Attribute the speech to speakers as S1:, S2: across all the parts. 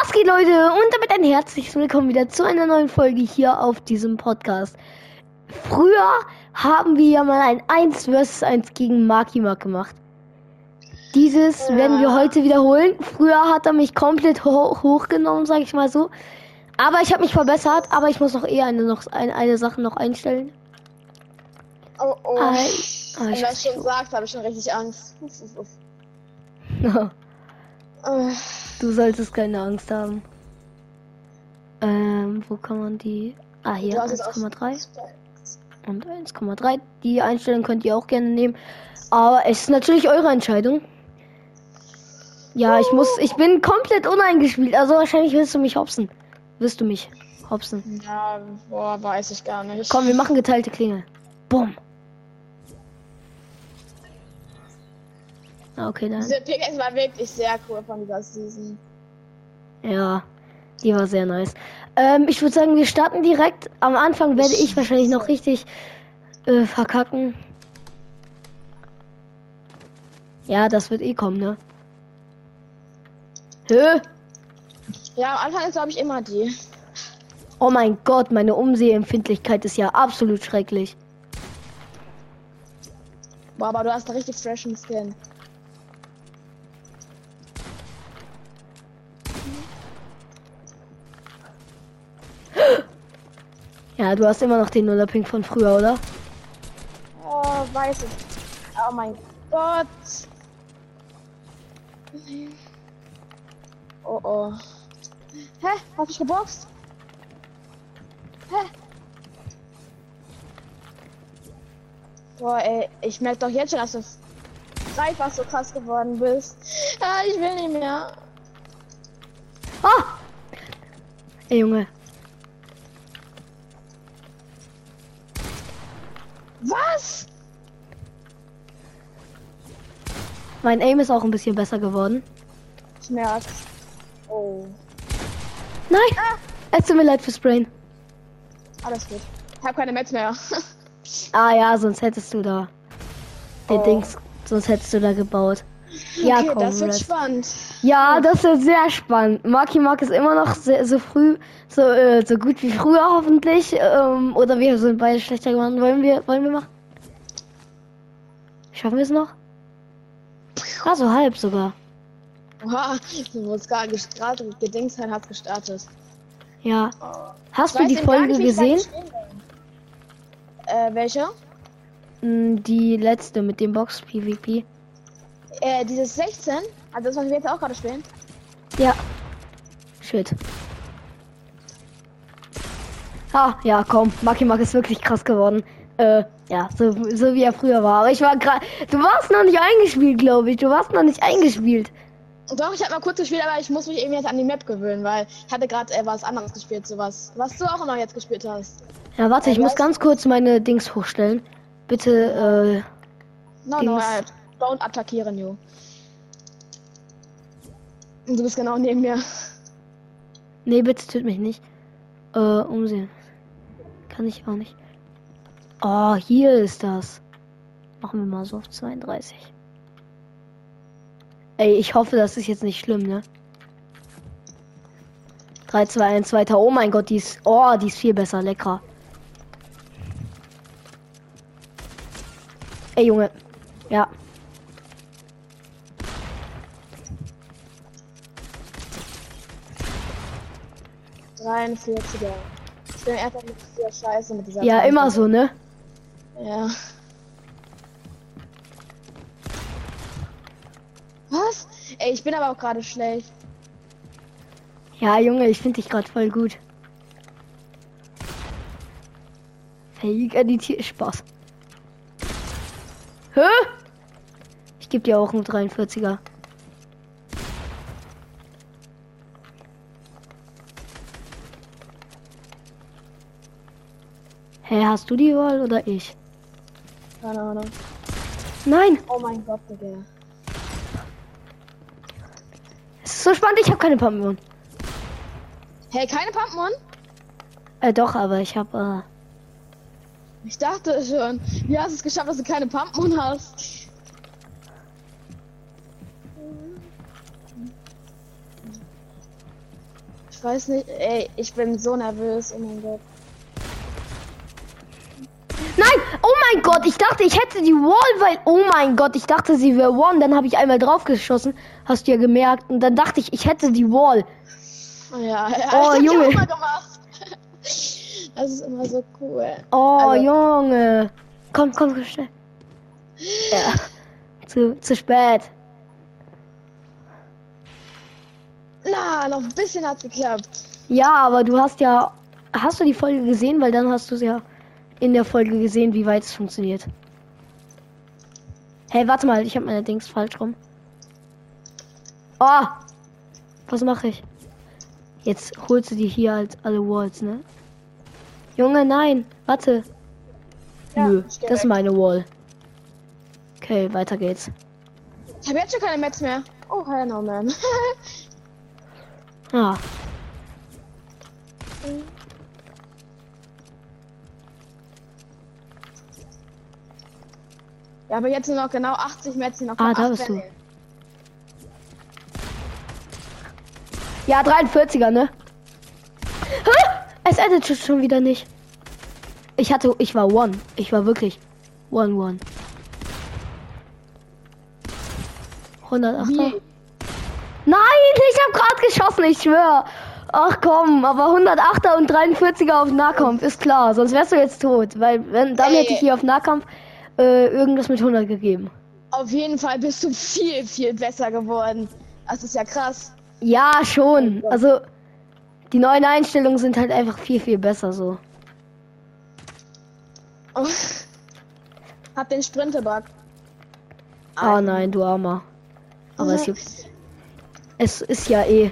S1: Was geht, Leute? Und damit ein herzliches Willkommen wieder zu einer neuen Folge hier auf diesem Podcast. Früher haben wir ja mal ein 1 vs 1 gegen Markimak gemacht. Dieses
S2: Ja.
S1: werden wir heute wiederholen. Früher hat er mich komplett ho hochgenommen, sag ich mal so. Aber ich habe mich verbessert, aber ich muss noch eher eine, noch eine, eine Sache noch einstellen.
S2: Oh, oh.
S1: Ei. Ah,
S2: Wenn
S1: ich
S2: du das schon
S1: nicht,
S2: sagst, habe ich schon richtig Angst.
S1: Du solltest keine Angst haben. Ähm, wo kann man die? Ah, hier,
S2: du hast es auch-
S1: 1,3 und 1,3. Die Einstellung könnt ihr auch gerne nehmen. Aber es ist natürlich eure Entscheidung. Ja, ich muss, ich bin komplett uneingespielt. Also wahrscheinlich wirst du mich hopsen. Wirst du mich hopsen.
S2: Ja, boah, weiß ich gar nicht.
S1: Komm, wir machen geteilte Klinge. Bumm. Okay, dann.
S2: Diese Pickaxe war wirklich sehr cool von dieser Season.
S1: Ja, die war sehr nice. Ähm, ich würde sagen, wir starten direkt. Am Anfang werde ich wahrscheinlich noch richtig äh, verkacken. Ja, das wird eh kommen, ne? Hö?
S2: Ja, am Anfang ist, glaube ich, immer die.
S1: Oh mein Gott, meine Umsehempfindlichkeit ist ja absolut schrecklich.
S2: Boah, aber du hast einen richtig freshen Skin.
S1: Ja, du hast immer noch den Nullerpink von früher, oder?
S2: Oh, weiß ich. Oh mein Gott. Oh oh. Hä? Hast du geboxt? Hä? Boah, ey, ich merke doch jetzt schon, dass du dreifach so krass geworden bist. Ah, ich will nicht mehr.
S1: Ah! Ey, Junge.
S2: Was?
S1: Mein Aim ist auch ein bisschen besser geworden.
S2: Ich merk's. Oh.
S1: Nein! Es tut mir leid fürs Brain.
S2: Alles gut. Ich habe keine Mets mehr.
S1: Ah ja, sonst hättest du da den
S2: Oh.
S1: Dings, sonst hättest du da gebaut. Ja,
S2: okay,
S1: komm,
S2: das wird
S1: Rest.
S2: spannend.
S1: Ja, das wird sehr spannend. Marky Mark ist immer noch sehr, so früh, so, äh, so gut wie früher hoffentlich. Ähm, oder wir sind beide schlechter geworden. Wollen wir, wollen wir machen? Schaffen wir es noch? Ah, so halb sogar.
S2: Oha, du wurdest gerade gestartet, sein hat gestartet.
S1: Ja. Hast
S2: Ich
S1: du die Folge
S2: nicht,
S1: gesehen?
S2: Äh, welche?
S1: Mm, Die letzte mit dem Box PvP.
S2: Äh, dieses 16? Also das, was wir jetzt auch gerade spielen?
S1: Ja. Shit. Ah, ja, komm. Maki Mark ist wirklich krass geworden. Äh, ja, so, so wie er früher war. Aber ich war gerade. Du warst noch nicht eingespielt, glaube ich. Du warst noch nicht eingespielt.
S2: Doch, ich habe mal kurz gespielt, aber ich muss mich eben jetzt an die Map gewöhnen, weil ich hatte gerade äh, was anderes gespielt, sowas. Was du auch immer jetzt gespielt hast.
S1: Ja, warte, ich
S2: Äh,
S1: muss
S2: weißt-
S1: ganz kurz meine Dings hochstellen. Bitte,
S2: No, no,
S1: Dings.
S2: Äh, don't attackieren, you. Und Du bist genau neben mir.
S1: Nee, bitte tut mich nicht. Äh, umsehen. Kann ich auch nicht. Oh, hier ist das. Machen wir mal so auf 32. Ey, ich hoffe, das ist jetzt nicht schlimm, ne? 3, 2, 1 weiter. Oh mein Gott, die ist. Oh, die ist viel besser. Lecker. Ey, Junge. Ja.
S2: 43er. Ich bin einfach mit dieser Scheiße, mit dieser
S1: Ja,
S2: Pampe.
S1: immer so, ne?
S2: Ja. Was? Ey, ich bin aber auch gerade schlecht.
S1: Ja, Junge, ich finde dich gerade voll gut. Fähig editiert Spaß. Hä? Ich gebe dir auch einen 43er. Hä, hast du die Wahl oder ich?
S2: Keine Ahnung.
S1: Nein,
S2: Oh mein Gott, Digga.
S1: es ist so spannend, ich habe keine Pumpgun.
S2: Hey, keine Pumpmon?
S1: Äh, doch, aber ich habe,
S2: Ich dachte schon. Wie hast du es geschafft, dass du keine Pumpmon hast? Ich weiß nicht, ey, ich bin so nervös, oh mein Gott.
S1: Oh mein Gott, ich dachte, ich hätte die Wall, weil. Oh mein Gott, ich dachte, sie wäre One. Dann habe ich einmal draufgeschossen. Hast du ja gemerkt. Und dann dachte ich, ich hätte die Wall.
S2: Ja, ja
S1: Oh, Junge.
S2: Das ist immer so cool.
S1: Oh,
S2: Also-
S1: Junge. Komm, komm, komm, schnell. Ja. Zu, zu spät.
S2: Na, noch ein bisschen hat's geklappt.
S1: Ja, aber du hast ja. Hast du die Folge gesehen? Weil dann hast du es ja in der Folge gesehen, wie weit es funktioniert. Hey, warte mal, ich habe meine Dings falsch rum. Oh! Was mache ich? Jetzt holst du dir hier halt alle Walls, ne? Junge, nein, warte.
S2: Ja,
S1: Nö, das ist meine Wall. Okay, weiter geht's.
S2: Ich habe jetzt schon keine Mets mehr. Oh, hell no, man.
S1: Ah,
S2: ja, aber jetzt nur noch genau 80 Mets, noch
S1: Ah, da bist du. Ja, 43er, ne? Hä? Es endet schon wieder nicht. Ich hatte, ich war One. Ich war wirklich One One. 108er.
S2: Wie?
S1: Nein, ich habe gerade geschossen, ich schwör. Ach komm, aber 108er und 43er auf Nahkampf ist klar, sonst wärst du jetzt tot, weil wenn dann hätte ich hier auf Nahkampf äh, irgendwas mit 100 gegeben.
S2: Auf jeden Fall bist du viel, viel besser geworden. Das ist ja krass.
S1: Ja, schon. Also die neuen Einstellungen sind halt einfach viel viel besser so.
S2: Oh. Hab den Sprinterbug.
S1: Oh nein, du Armer. Aber es gibt. Es ist ja eh.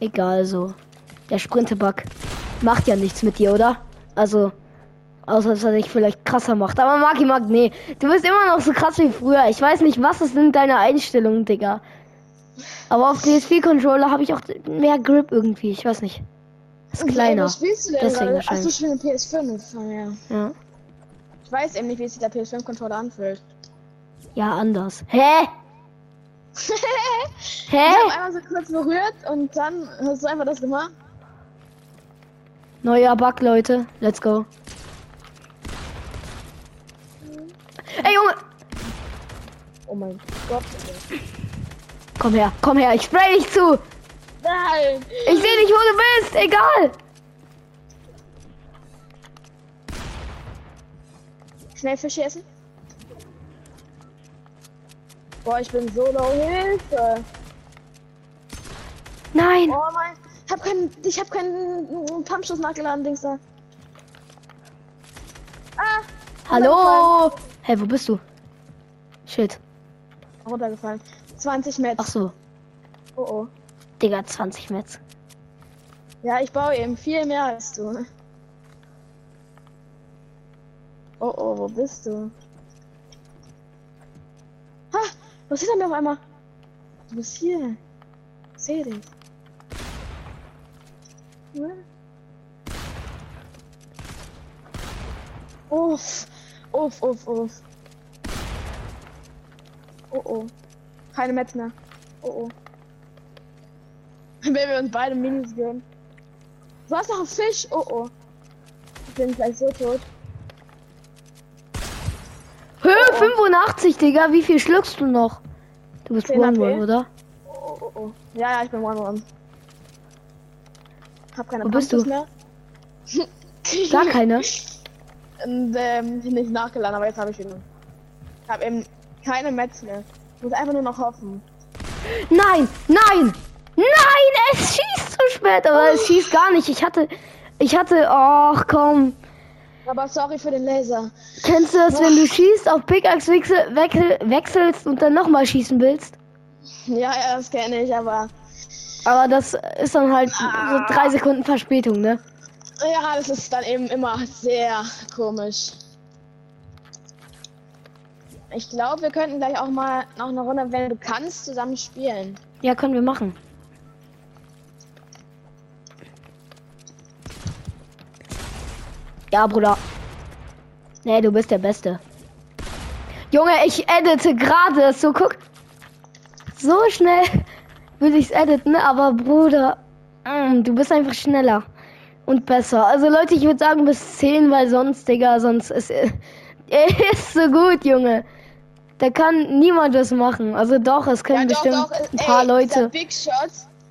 S1: Egal so. Der Sprintebug macht ja nichts mit dir, oder? Also. Außer dass er dich vielleicht krasser macht. Aber Maki mag, nee. Du bist immer noch so krass wie früher. Ich weiß nicht, was es sind deine Einstellungen, Digga. Aber auf PS4-Controller habe ich auch mehr Grip irgendwie. Ich weiß nicht. Ist kleiner.
S2: Was spielst du denn
S1: Deswegen
S2: gerade? Ich will eine PS5. Ah, ja.
S1: Ja.
S2: Ich weiß eben nicht, wie sich der PS5-Controller anfühlt.
S1: Ja, anders. Hä?
S2: Ich
S1: Hä?
S2: hab einmal so kurz berührt und dann hast du einfach das gemacht.
S1: Neuer Bug, Leute. Let's go. Junge!
S2: Oh mein Gott.
S1: Komm her, komm her, ich spray dich zu!
S2: Nein!
S1: Ich sehe nicht, wo du bist, egal!
S2: Schnell Fische essen. Boah, ich bin so low Hilfe.
S1: Nein!
S2: Oh mein. Ich hab keinen. Ich hab keinen Pumpschuss nachgeladen, Dings da. Ah!
S1: Hallo! Hey, wo bist du? Shit.
S2: Runtergefallen. 20 Metz.
S1: Ach so,
S2: Oh oh.
S1: Digga, 20 Metz.
S2: Ja, ich baue eben viel mehr als du. Oh oh, wo bist du? Ha! Was ist denn auf einmal? Du bist hier. Ich Seh dich. Ja. Uff. Uff, uff. Oh oh. Keine Metz mehr. Oh oh. Wenn wir uns beide Minis gönnen. Du hast noch einen Fisch. Oh oh. Ich bin gleich so tot.
S1: Höhe 85, Digga, wie viel schluckst du noch? Du bist
S2: 10
S1: One. One, oder?
S2: Oh, oh, oh. Ja, ja, ich bin One One. Hab keine
S1: Wo bist du?
S2: mehr.
S1: Gar keine.
S2: Und, ähm, nicht nachgeladen, aber jetzt habe ich wieder. Ich habe eben keine Metz mehr. Ich muss einfach nur noch hoffen.
S1: Nein, nein, nein, es schießt zu spät, aber es schießt gar nicht. Ich hatte, ich hatte, ach komm.
S2: Aber sorry für den Laser.
S1: Kennst du das, wenn du schießt, auf Pickaxe wechsel, wechsel, wechselst und dann nochmal schießen willst?
S2: Ja, ja, das kenne ich, aber.
S1: Aber das ist dann halt so drei Sekunden Verspätung, ne?
S2: Ja, das ist dann eben immer sehr komisch. Ich glaube, wir könnten gleich auch mal noch eine Runde, wenn du kannst, zusammen spielen.
S1: Ja, können wir machen. Ja, Bruder. Nee, du bist der Beste. Junge, ich edite gerade. So, guck. So schnell. würde ich es editen, aber Bruder, mm, du bist einfach schneller und besser. Also Leute, ich würde sagen bis 10, weil sonst, Digga, sonst ist er ist so gut, Junge. Da kann niemand was machen. Also doch, es können
S2: Ja, doch,
S1: bestimmt
S2: doch,
S1: ein paar Leute.
S2: Big Shot.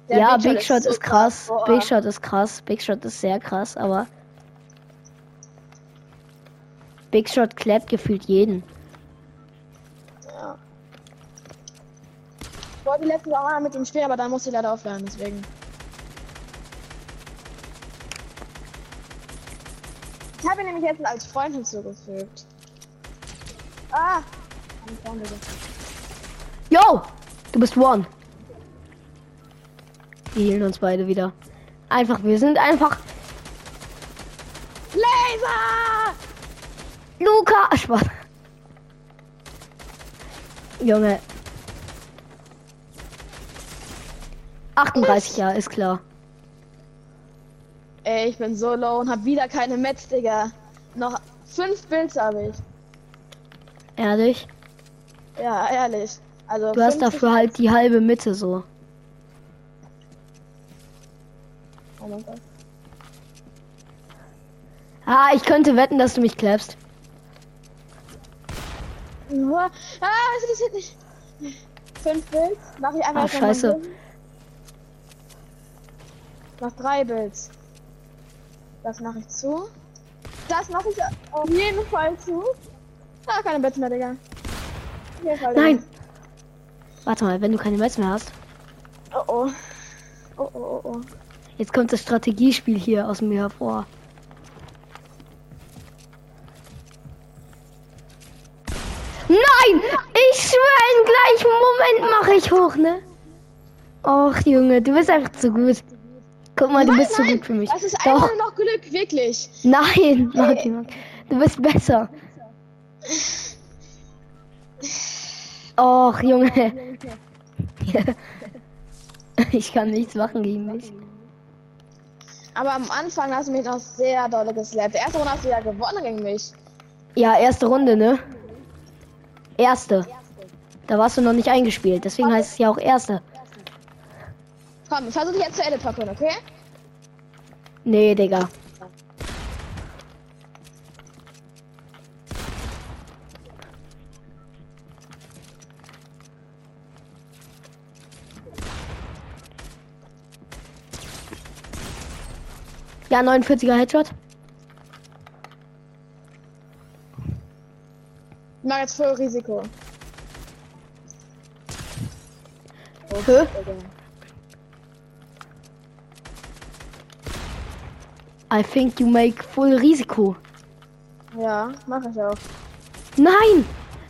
S1: Ja, Big Shot
S2: so
S1: ist krass.
S2: Boah.
S1: Big Shot ist krass. Big Shot ist sehr krass, aber Big Shot klappt gefühlt jeden.
S2: Ja. Ich wollte die letzte Woche mit ihm spielen, aber dann musste ich leider aufladen, deswegen. Ich habe nämlich jetzt als Freund hinzugefügt. Ah!
S1: Yo! Du bist one. Wir hielen uns beide wieder. Einfach, wir sind einfach
S2: Laser!
S1: Luca. Spaß. Junge. 38 ja, ist klar.
S2: Ey, ich bin so low und hab wieder keine Metz, Digga. Noch fünf Builds habe ich.
S1: Ehrlich?
S2: Ja, ehrlich. Also
S1: Du hast
S2: 50
S1: dafür halt die halbe Mitte so.
S2: Oh mein Gott.
S1: Ah, ich könnte wetten, dass du mich klappst.
S2: Ah, das interessiert nicht. Fünf Builds. Mach ich einfach mal
S1: scheiße.
S2: Mach drei Builds. Das mache ich zu. Das mache ich auf jeden Fall zu. Ah, keine Bits mehr, Digga.
S1: Nein. Warte mal, wenn du keine Metz mehr hast.
S2: Oh oh. Oh oh oh oh.
S1: Jetzt kommt das Strategiespiel hier aus mir hervor. Nein! Ich schwöre, im gleichen Moment mache ich hoch, ne? Och, Junge, du bist einfach zu gut. Guck mal, du
S2: Nein,
S1: bist zu
S2: nein,
S1: gut für mich.
S2: Das ist
S1: Doch,
S2: einfach nur noch Glück, wirklich.
S1: nein, Martin, Martin, du bist besser. Och, Junge. Ich kann nichts machen gegen dich.
S2: Aber am Anfang hast du mich noch sehr dolle geslappt. Erste Runde hast du ja gewonnen gegen mich.
S1: Ja, erste Runde, ne? Erste. Da warst du noch nicht eingespielt, deswegen heißt es ja auch erste.
S2: Komm, versuch dich jetzt zu Edit packen, okay?
S1: Nee, Digga. Ja, 49er Headshot.
S2: Ich mach jetzt voll Risiko.
S1: Hä? I think you make full Risiko.
S2: Ja, mach ich auch.
S1: Nein!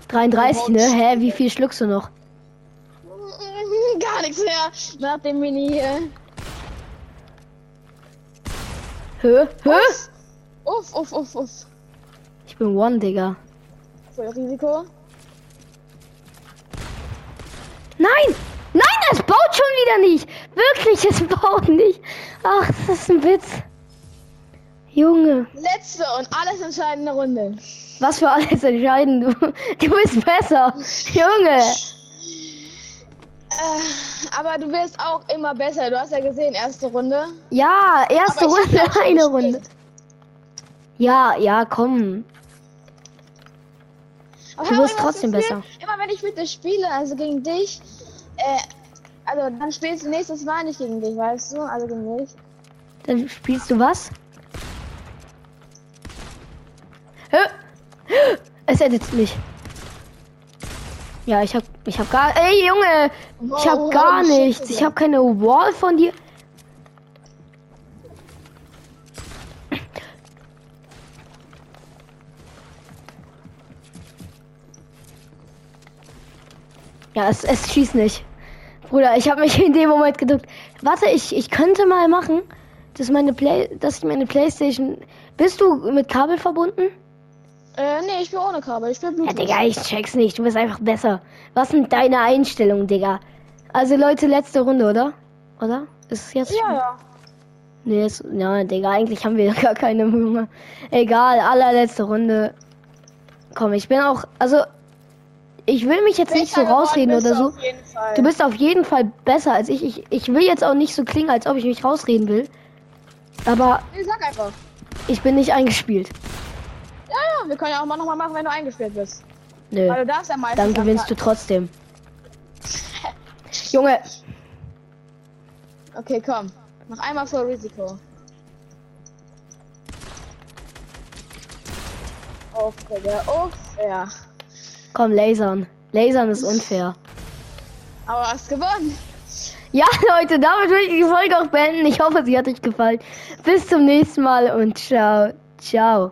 S1: 33, ne? Hä, wie viel schluckst du noch?
S2: Gar nichts mehr nach dem Mini hier.
S1: Hä? Hä?
S2: Uff, uff, uff, uff.
S1: Ich bin One, Digga.
S2: Voll Risiko.
S1: Nein! Nein, es baut schon wieder nicht! Wirklich, es baut nicht! Ach, das ist ein Witz. Junge,
S2: Letzte und alles entscheidende Runde.
S1: was für alles entscheiden du. Du bist besser. Junge.
S2: Äh, aber du wirst auch immer besser. Du hast ja gesehen, erste Runde.
S1: Ja, erste Runde, eine. Runde. Ja, ja, komm.
S2: Aber
S1: Du wirst trotzdem besser.
S2: Immer wenn ich mit dir spiele, also gegen dich, äh, also dann spielst du nächstes Mal nicht gegen dich, weißt du? Also gegen mich.
S1: Dann spielst du was? Es edit nicht. Ja, ich hab, ich hab gar, ey Junge, ich hab gar nichts. Ich hab keine Wall von dir. Ja, es, es schießt nicht. Bruder, ich habe mich in dem Moment geduckt. Warte, ich, ich könnte mal machen, dass meine Play, dass ich meine Playstation. Bist du mit Kabel verbunden?
S2: Äh, nee, ich bin ohne Kabel, ich bin
S1: Ja,
S2: Bluetooth.
S1: Digga, ich check's nicht. Du bist einfach besser. Was sind deine Einstellungen, Digga? Also Leute, letzte Runde, oder? Oder? Ist es jetzt?
S2: Ja, ja.
S1: Nee, ist, ja, Digga, eigentlich haben wir gar keine Junge. Egal, allerletzte Runde. Komm, ich bin auch, also ich will mich jetzt nicht so rausreden oder so.
S2: Du
S1: bist auf jeden Fall besser als ich. ich. Ich will jetzt auch nicht so klingen, als ob ich mich rausreden will. Aber
S2: Nee, sag einfach.
S1: ich bin nicht eingespielt.
S2: Ja, wir können ja auch mal nochmal machen, wenn du eingespielt bist.
S1: Nö.
S2: Weil du darfst ja meistens.
S1: Dann gewinnst du trotzdem. Junge,
S2: Okay, komm. Noch einmal vor Risiko. Uff, ja.
S1: komm, lasern. Lasern ist unfair.
S2: Aber hast gewonnen.
S1: Ja, Leute, damit will ich die Folge auch beenden. Ich hoffe, sie hat euch gefallen. Bis zum nächsten Mal und ciao. Ciao.